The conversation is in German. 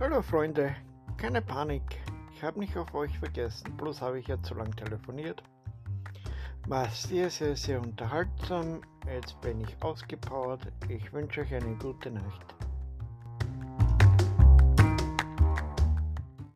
Hallo Freunde, keine Panik. Ich habe nicht auf euch vergessen, bloß habe ich ja zu lang telefoniert. War sehr, sehr, sehr unterhaltsam. Jetzt bin ich ausgepowert. Ich wünsche euch eine gute Nacht.